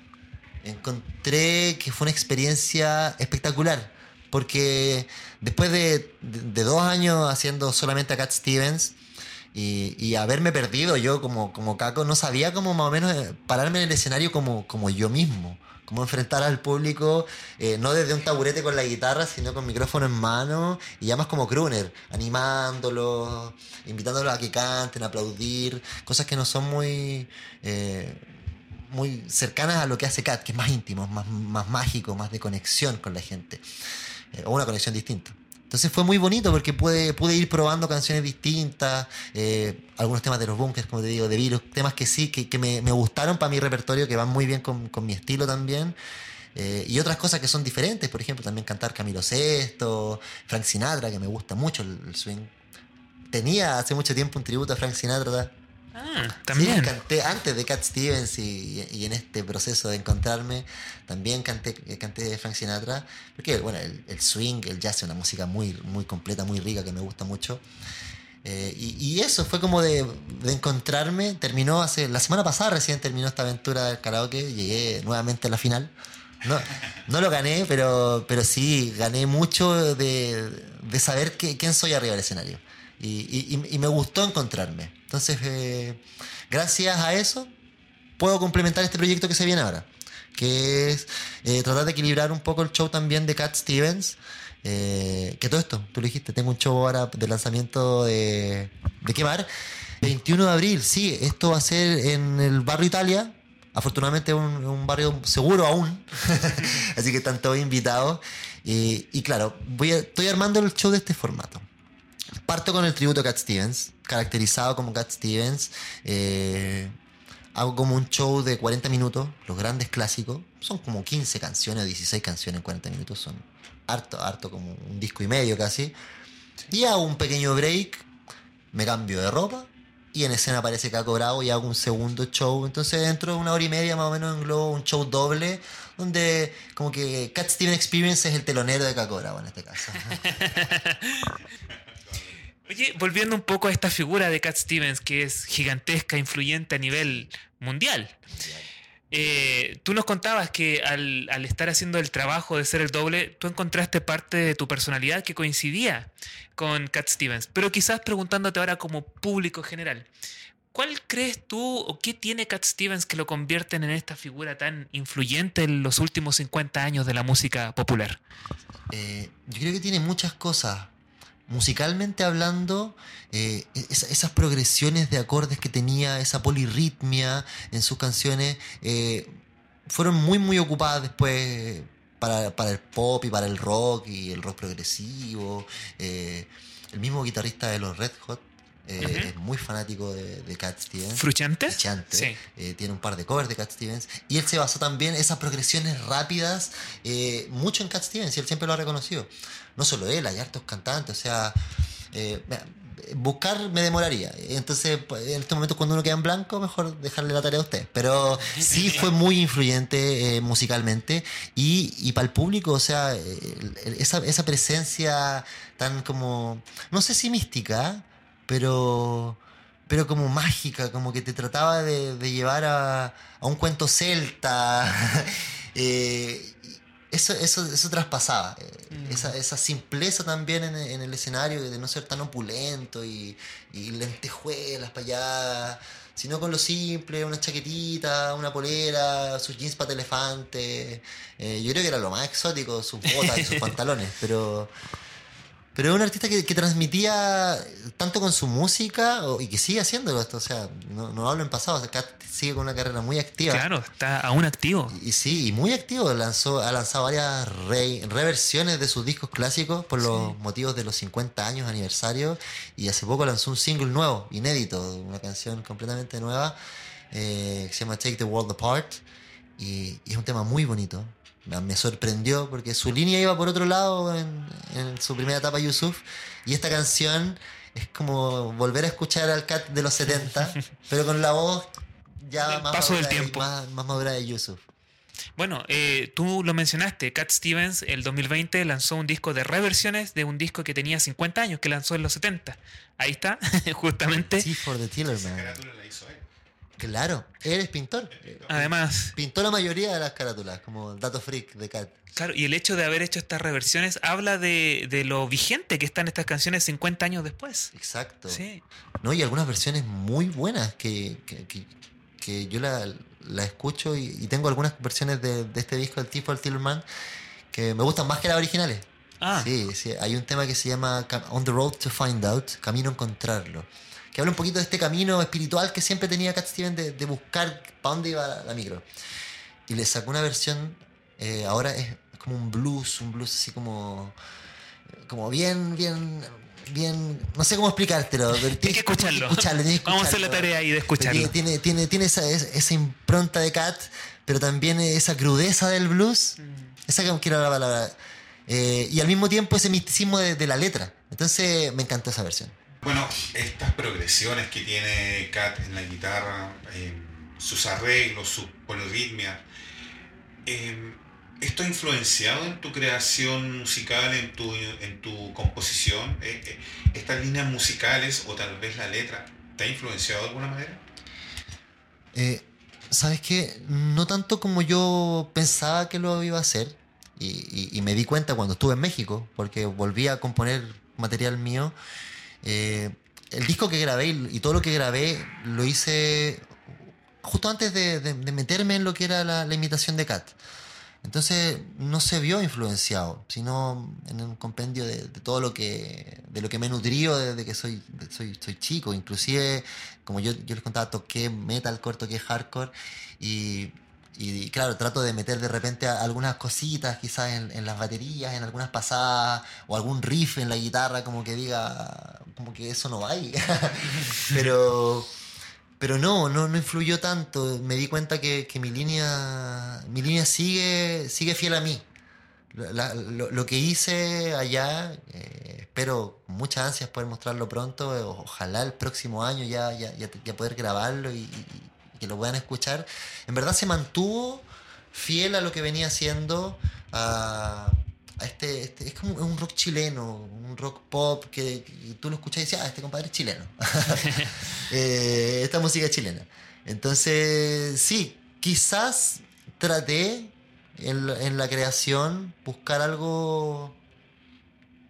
Encontré que fue una experiencia espectacular. Porque después de, de- de dos años haciendo solamente a Cat Stevens y, y haberme perdido yo como, como Caco, no sabía cómo más o menos eh, pararme en el escenario como, como yo mismo. Cómo enfrentar al público, eh, no desde un taburete con la guitarra, sino con micrófono en mano y ya más como crooner, animándolos, invitándolos a que canten, aplaudir, cosas que no son muy. eh, muy cercanas a lo que hace Kat, que es más íntimo, más, más mágico, más de conexión con la gente. O una conexión distinta. Entonces fue muy bonito porque pude, pude ir probando canciones distintas, eh, algunos temas de los bunkers, como te digo, de virus, temas que sí, que, que me, me gustaron para mi repertorio, que van muy bien con, con mi estilo también. Eh, y otras cosas que son diferentes, por ejemplo, también cantar Camilo VI, Frank Sinatra, que me gusta mucho el, el swing. Tenía hace mucho tiempo un tributo a Frank Sinatra, ah, también. Sí, canté antes de Cat Stevens y, y en este proceso de encontrarme también canté, canté Frank Sinatra. Porque, bueno, el, el swing, el jazz es una música muy, muy completa, muy rica que me gusta mucho. Eh, y, y eso fue como de, de encontrarme. Terminó hace. La semana pasada recién terminó esta aventura del karaoke. Llegué nuevamente a la final. No, no lo gané, pero, pero sí gané mucho de, de saber que- quién soy arriba del escenario. Y, y- y- y me gustó encontrarme. Entonces, eh, gracias a eso, puedo complementar este proyecto que se viene ahora. Que es eh, tratar de equilibrar un poco el show también de Cat Stevens. Eh, que todo esto, tú lo dijiste, tengo un show ahora de lanzamiento de, de Quemar. 21 de abril, sí, esto va a ser en el barrio Italia. Afortunadamente un, un barrio seguro aún. Así que están todos invitados. Y, y claro, voy a- estoy armando el show de este formato. Parto con el tributo a Cat Stevens, caracterizado como Cat Stevens. Eh, hago como un show de 40 minutos, los grandes clásicos. Son como 15 canciones, 16 canciones en 40 minutos. Son harto, harto, como un disco y medio casi. Y hago un pequeño break, me cambio de ropa y en escena aparece Caco Bravo y hago un segundo show. Entonces dentro de una hora y media más o menos englobo un show doble donde como que Cat Steven Experience es el telonero de Caco Bravo en este caso. Oye, volviendo un poco a esta figura de Cat Stevens, que es gigantesca, influyente a nivel mundial. Eh, tú nos contabas que al, al estar haciendo el trabajo de ser el doble, tú encontraste parte de tu personalidad que coincidía con Cat Stevens. Pero quizás preguntándote ahora como público general, ¿cuál crees tú o qué tiene Cat Stevens que lo convierten en esta figura tan influyente en los últimos 50 años de la música popular? Eh, yo creo que tiene muchas cosas. Musicalmente hablando, eh, es- esas progresiones de acordes que tenía, esa polirritmia en sus canciones, eh, fueron muy, muy ocupadas después para, para el pop y para el rock y el rock progresivo. Eh, el mismo guitarrista de los Red Hot eh, Ujú. es muy fanático de, de Cat Stevens. ¿Fruchante? Chante. Sí. Eh, tiene un par de covers de Cat Stevens. Y él se basó también en esas progresiones rápidas, eh, mucho en Cat Stevens, y él siempre lo ha reconocido. No solo él, hay hartos cantantes, o sea, eh, buscar me demoraría. Entonces, pues, en estos momentos cuando uno queda en blanco, mejor dejarle la tarea a usted. Pero sí fue muy influyente eh, musicalmente y, y para el público, o sea, el- esa, esa presencia tan como, no sé si mística, pero pero como mágica, como que te trataba de, de llevar a, a un cuento celta. Eh, eso, eso, eso traspasaba. eh, Mm. Esa, esa simpleza también en, en el escenario de no ser tan opulento y, y lentejuelas para allá, sino con lo simple, una chaquetita, una polera, sus jeans para elefante. Eh, yo creo que era lo más exótico, sus botas y sus pantalones, pero Pero es un artista que, que transmitía tanto con su música y que sigue haciéndolo esto. O sea, no, no hablo en pasado. Kat sigue con una carrera muy activa. Claro, está aún activo. Y sí, y muy activo. Lanzó, ha lanzado varias re- reversiones de sus discos clásicos por los motivos de los 50 años aniversario. Y hace poco lanzó un single nuevo, inédito, una canción completamente nueva eh, que se llama Take the World Apart. Y, y es un tema muy bonito. Me me sorprendió porque su línea iba por otro lado en, en su primera etapa Yusuf. Y esta canción es como volver a escuchar al Cat de los 70, pero con la voz ya Del más paso del madura y tiempo. Más, más madura de Yusuf. Bueno, eh, tú lo mencionaste, Cat Stevens el 2020 lanzó un disco de reversiones de un disco que tenía 50 años, que lanzó en los 70. Ahí está, justamente. Sí, for the Tillerman. carátula la hizo él. Claro, él es pintor. Además, Pintó la mayoría de las carátulas, como Dato Freak de Cat. claro, y el hecho de haber hecho estas reversiones habla de, de lo vigente que están estas canciones 50 años después. Exacto. Sí. ¿no? Y algunas versiones muy buenas que, que, que- que yo la, la escucho y, y tengo algunas versiones de, de este disco, el tipo del Tillerman, que me gustan más que las originales. Ah. Sí, sí, hay un tema que se llama On the Road to Find Out, Camino a Encontrarlo, que habla un poquito de este camino espiritual que siempre tenía Cat Stevens de, de buscar para dónde iba la, la micro. Y le sacó una versión, eh, ahora es como un blues, un blues así como, como bien, bien, bien, no sé cómo explicártelo. Pero Tienes que escucharlo. escucharlo, tienes que Vamos a hacer la escucharlo. tarea ahí de escucharlo. Tiene, tiene, tiene, esa, es- esa impronta de Cat, pero también esa crudeza del blues. Mm. Esa que quiero la palabra. Eh, y al mismo tiempo ese misticismo de, de la letra. Entonces me encantó esa versión. Bueno, estas progresiones que tiene Kat en la guitarra, eh, sus arreglos, su polirritmia, eh, ¿esto ha influenciado en tu creación musical, en tu, en tu composición? Eh, eh, ¿Estas líneas musicales o tal vez la letra te ha influenciado de alguna manera? Eh, ¿Sabes qué? No tanto como yo pensaba que lo iba a hacer. Y, y- y me di cuenta cuando estuve en México, porque volví a componer material mío. Eh, el disco que grabé y, todo lo que grabé lo hice justo antes de, de- de meterme en lo que era la, la imitación de Cat. Entonces no se vio influenciado, sino en un compendio de, de todo lo que de lo que me nutrío desde que soy, de- soy, soy chico. Inclusive, como yo, yo les contaba, toqué metalcore, toqué hardcore y, y, claro, trato de meter de repente algunas cositas quizás en, las baterías, en algunas pasadas, o algún riff en la guitarra, como que diga, como que eso no ahí. Pero... Pero no, no, no influyó tanto. Me di cuenta que, que mi línea. Mi línea sigue, sigue fiel a mí. Lo, que hice allá, eh, espero muchas ansias poder mostrarlo pronto. Ojalá el próximo año ya, ya, ya, poder grabarlo y que lo puedan escuchar. En verdad se mantuvo fiel a lo que venía haciendo. A, a este, este- Es como un rock chileno, un rock pop que, que tú lo escuchas y dices, ah, este compadre es chileno. Eh, esta música es chilena. Entonces, sí, quizás traté en la, en la creación buscar algo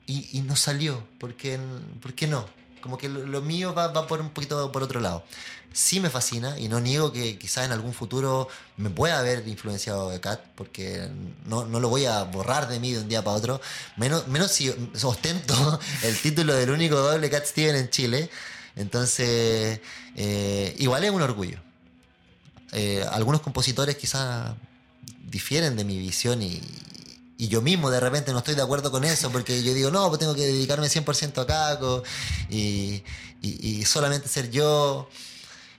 y, y no salió. Porque, ¿Por qué no? Como que lo, mío va, va por un poquito por otro lado. Sí me fascina y no niego que quizás en algún futuro me pueda haber influenciado de Cat, porque no, no lo voy a borrar de mí de un día para otro. Menos, menos si ostento el título del único doble Cat Steven en Chile. Entonces, eh, igual es un orgullo. Eh, algunos compositores quizás difieren de mi visión y, y yo mismo de repente no estoy de acuerdo con eso porque yo digo, no, pues tengo que dedicarme 100% a Caco y, y- y solamente ser yo.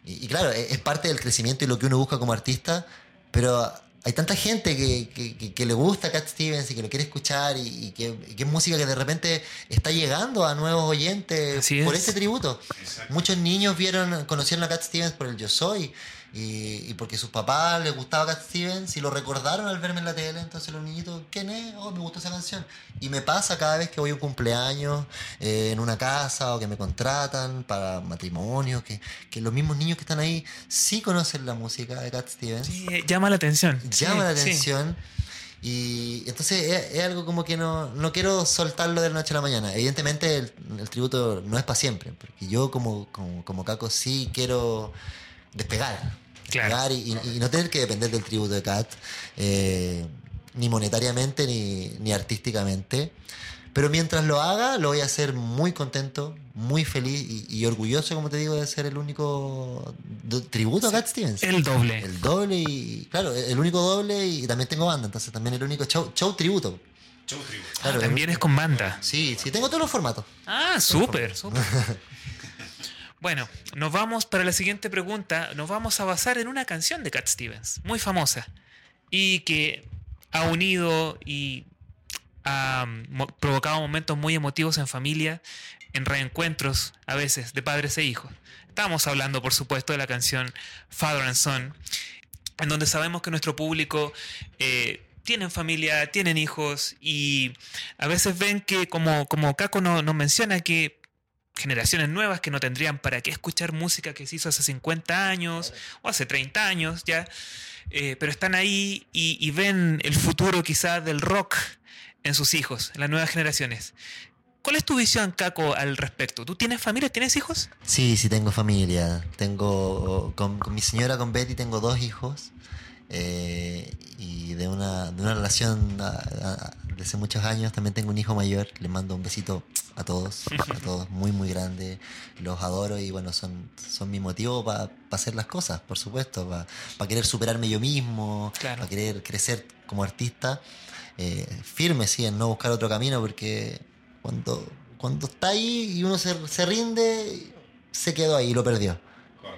Y, y claro, es, es parte del crecimiento y lo que uno busca como artista, pero hay tanta gente que, que- que- que le gusta Cat Stevens y que lo quiere escuchar y, y que, y que es música que de repente está llegando a nuevos oyentes Así por es. este tributo. Exacto. Muchos niños vieron, conocieron a Cat Stevens por el Yo Soy y, y porque a sus papás les gustaba Cat Stevens y lo recordaron al verme en la tele. Entonces los niñitos, ¿quién es? Oh, me gusta esa canción. Y me pasa cada vez que voy a un cumpleaños eh, en una casa o que me contratan para matrimonio, que, que los mismos niños que están ahí sí conocen la música de Cat Stevens Sí, eh, llama la atención. llama Sí, la sí. atención. Y entonces es, es algo como que no, no quiero soltarlo de la noche a la mañana. Evidentemente el, el tributo no es para siempre, porque yo como, como, como Caco sí quiero despegar. Claro. despegar y, y no tener que depender del tributo de Cat, eh, ni monetariamente ni, ni artísticamente. Pero mientras lo haga, lo voy a hacer muy contento, muy feliz y, y orgulloso, como te digo, de ser el único tributo a Cat Stevens. El doble. El doble y, claro, el único doble y también tengo banda, entonces también el único show, show tributo. Show tributo. Ah, Claro, también el- es con banda. Sí, sí, tengo todos los formatos. Ah, súper, súper. Bueno, nos vamos para la siguiente pregunta. Nos vamos a basar en una canción de Cat Stevens, muy famosa, y que ha unido y ha provocado momentos muy emotivos en familia, en reencuentros a veces de padres e hijos. Estamos hablando, por supuesto, de la canción Father and Son, en donde sabemos que nuestro público eh, tienen familia, tienen hijos y a veces ven que, como, como Caco no- nos menciona, que generaciones nuevas que no tendrían para qué escuchar música que se hizo hace 50 años o hace 30 años ya, eh, pero están ahí y, y ven el futuro quizás del rock en sus hijos, en las nuevas generaciones. ¿Cuál es tu visión, Caco, al respecto? ¿Tú tienes familia? ¿Tienes hijos? Sí, sí, tengo familia. Tengo, con, con mi señora, con Betty, tengo dos hijos. eh, y de una, de una relación a- a- de hace muchos años también tengo un hijo mayor. Le mando un besito a todos, a todos, muy, muy grande. Los adoro y bueno, son, son mi motivo para hacer las cosas, por supuesto. Para querer superarme yo mismo, Claro. para querer crecer como artista. Eh, firme, sí, en no buscar otro camino porque cuando, cuando está ahí y uno se, se rinde, se quedó ahí y lo perdió.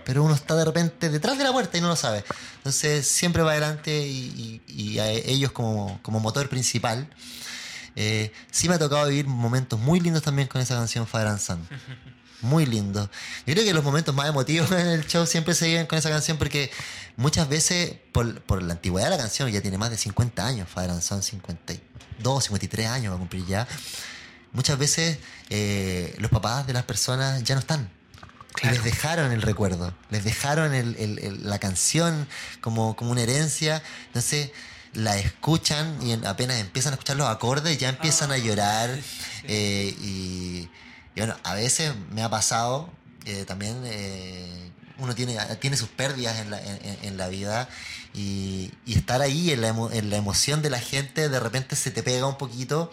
Pero uno está de repente detrás de la puerta y no lo sabe. Entonces siempre va adelante y, a ellos como, como motor principal. Eh, sí me ha tocado vivir momentos muy lindos también con esa canción and Son. Muy lindo. Yo creo que los momentos más emotivos en el show siempre se viven con esa canción porque muchas veces, por, por la antigüedad de la canción, ya tiene más de 50 años, and Son 52, 53 años va a cumplir ya. Muchas veces eh, los papás de las personas ya no están. Y Claro. les dejaron el recuerdo, les dejaron el- el- el- la canción como, como una herencia. Entonces la escuchan y en- apenas empiezan a escuchar los acordes ya empiezan a llorar. eh, y, y bueno, a veces me ha pasado eh, también. eh, uno tiene, tiene sus pérdidas en la, en- en la vida y, y estar ahí en la, emo- en la emoción de la gente de repente se te pega un poquito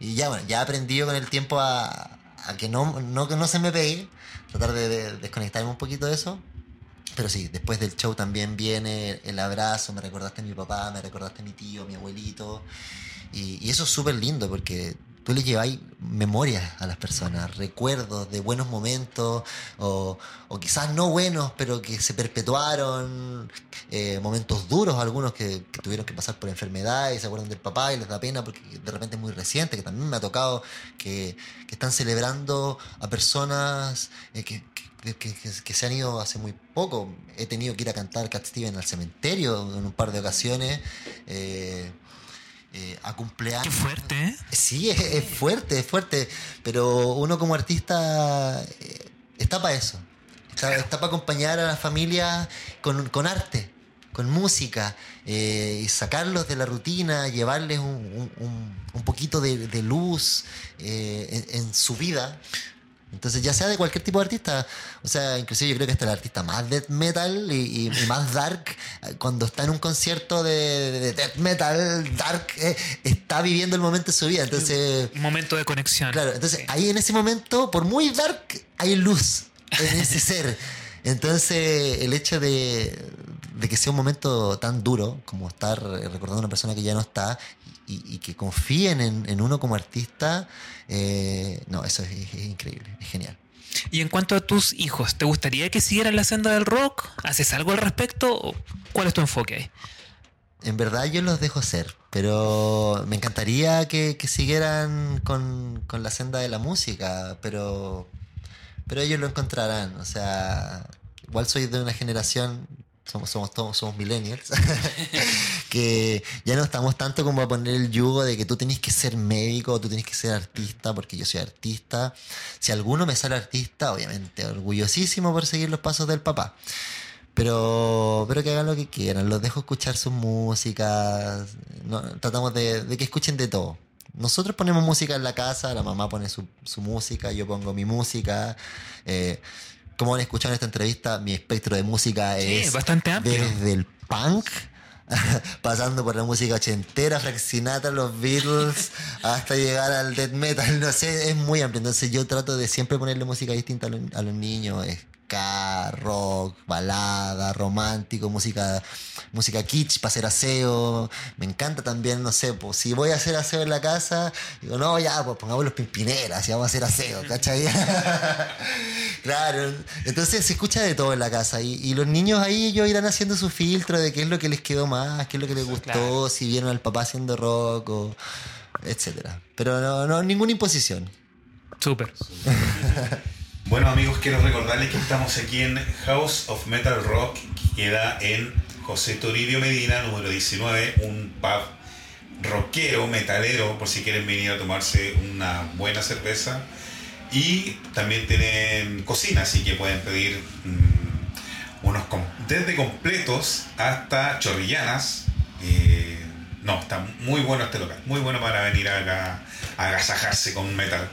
y ya bueno, ya he aprendido con el tiempo a, a que no, no, que no se me pegue, tratar de, de desconectarme un poquito de eso. Pero sí, después del show también viene el abrazo, me recordaste a mi papá, me recordaste a mi tío, a mi abuelito. Y, y eso es súper lindo porque tú le lleváis memorias a las personas, recuerdos de buenos momentos, o, o quizás no buenos, pero que se perpetuaron, eh, momentos duros, algunos que, tuvieron que pasar por enfermedad y se acuerdan del papá y les da pena porque de repente es muy reciente, que también me ha tocado que, están celebrando a personas eh, que se han ido hace muy poco. He tenido que ir a cantar Cat Steven al cementerio en un par de ocasiones. eh, eh, a cumpleaños. Qué fuerte, ¿eh? Sí, es, es fuerte, es fuerte. Pero uno como artista eh, está para eso. Está, está para acompañar a la familia con, con arte, con música, eh, y sacarlos de la rutina, llevarles un, un- poquito de, de luz en, en su vida. Entonces, ya sea de cualquier tipo de artista, o sea, inclusive yo creo que hasta el artista más death metal y, y- y más dark, eh, cuando está en un concierto de, de death metal, dark, eh, está viviendo el momento de su vida. Entonces, Un momento de conexión. Claro, entonces Sí. ahí en ese momento, por muy dark, hay luz en ese ser. Entonces, el hecho de, de que sea un momento tan duro como estar eh, recordando a una persona que ya no está y, y que confíen en, en uno como artista, eh, no, eso es, es increíble, es genial. Y en cuanto a tus hijos, ¿te gustaría que siguieran la senda del rock? ¿Haces algo al respecto? ¿O ¿Cuál es tu enfoque ahí? En verdad yo los dejo ser, pero me encantaría que, que siguieran con, con la senda de la música, pero, pero ellos lo encontrarán. O sea, igual soy de una generación, somos, somos todos, somos millennials, que ya no estamos tanto como a poner el yugo de que tú tenés que ser médico, tú tenés que ser artista, porque yo soy artista. Si alguno me sale artista, obviamente, orgullosísimo por seguir los pasos del papá. Pero, pero que hagan lo que quieran, los dejo escuchar sus músicas, tratamos de, que escuchen de todo. Nosotros ponemos música en la casa, la mamá pone su, su música, yo pongo mi música. Eh, como han escuchado en esta entrevista, mi espectro de música Sí, es bastante amplio. desde el punk pasando por la música ochentera, Frank Sinatra, los Beatles, hasta llegar al death metal, no sé, es muy amplio. Entonces yo trato de siempre ponerle música distinta a los, a los niños, ska, rock, balada, romántico, música, música kitsch para hacer aseo. Me encanta también, no sé, pues si voy a hacer aseo en la casa, digo, no, ya, pues pongamos los pimpineras y vamos a hacer aseo, ¿cachai? claro, entonces se escucha de todo en la casa y, y los niños ahí ellos irán haciendo su filtro de qué es lo que les quedó más, qué es lo que les gustó, Claro. si vieron al papá haciendo rock o etcétera. Pero no, no ninguna imposición. Súper. Bueno amigos, quiero recordarles que estamos aquí en House of Metal Rock, que queda en José Toribio Medina, número 19, un pub rockero, metalero, por si quieren venir a tomarse una buena cerveza. Y también tienen cocina, así que pueden pedir mm, unos desde completos hasta chorrillanas. Eh, no, está muy bueno este local, muy bueno para venir acá a agasajarse con metal.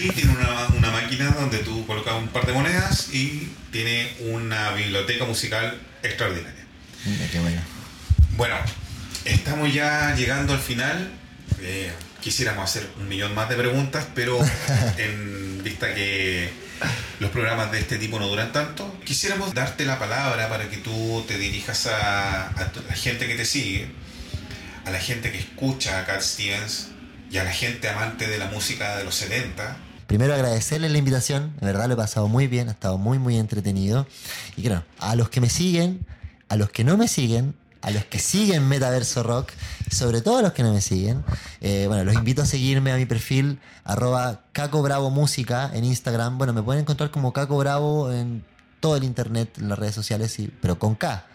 Y tiene una, una máquina donde tú colocas un par de monedas y tiene una biblioteca musical extraordinaria. Mira, qué bueno. Bueno, estamos ya llegando al final. Eh, quisiéramos hacer un millón más de preguntas, pero en vista que los programas de este tipo no duran tanto, quisiéramos darte la palabra para que tú te dirijas a, a la gente que te sigue, a la gente que escucha a Cat Stevens y a la gente amante de la música de los 70. Primero agradecerles la invitación, de verdad lo he pasado muy bien, ha estado muy muy entretenido. Y claro, a los que me siguen, a los que no me siguen, a los que siguen Metaverso Rock, sobre todo a los que no me siguen, eh, bueno, los invito a seguirme a mi perfil arroba Caco Bravo Música en Instagram. Bueno, me pueden encontrar como Caco Bravo en todo el internet, en las redes sociales, pero con K.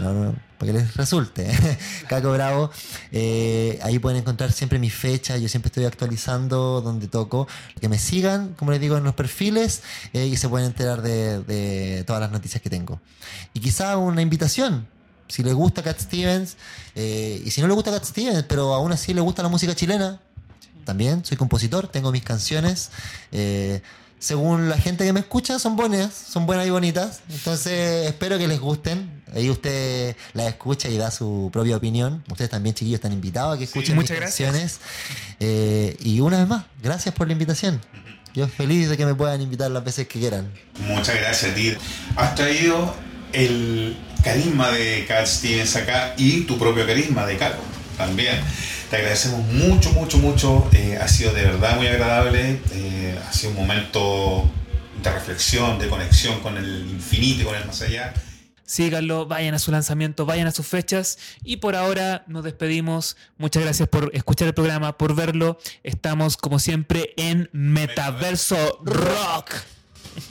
No, no, para que les resulte. Caco Bravo. Eh, ahí pueden encontrar siempre mis fechas. Yo siempre estoy actualizando donde toco. Que me sigan, como les digo, en los perfiles eh, y se pueden enterar de, todas las noticias que tengo. Y quizá una invitación. Si les gusta Cat Stevens, eh, y si no le gusta Cat Stevens, pero aún así le gusta la música chilena, también soy compositor, tengo mis canciones. Según la gente que me escucha, son buenas, son buenas y bonitas. Entonces, espero que les gusten. Ahí usted las escucha y da su propia opinión. Ustedes también, chiquillos, están invitados a que escuchen mis muchas gracias. canciones. Eh, y una vez más, gracias por la invitación. Yo feliz de que me puedan invitar las veces que quieran. Muchas gracias a ti. Has traído el carisma de Cat Stevens acá y tu propio carisma de Caco también. Te agradecemos mucho, mucho, mucho. Eh, ha sido de verdad muy agradable. Eh, ha sido un momento de reflexión, de conexión con el infinito y con el más allá. Síganlo, vayan a su lanzamiento, vayan a sus fechas. Y por ahora nos despedimos. Muchas gracias por escuchar el programa, por verlo. Estamos como siempre en Metaverso Rock.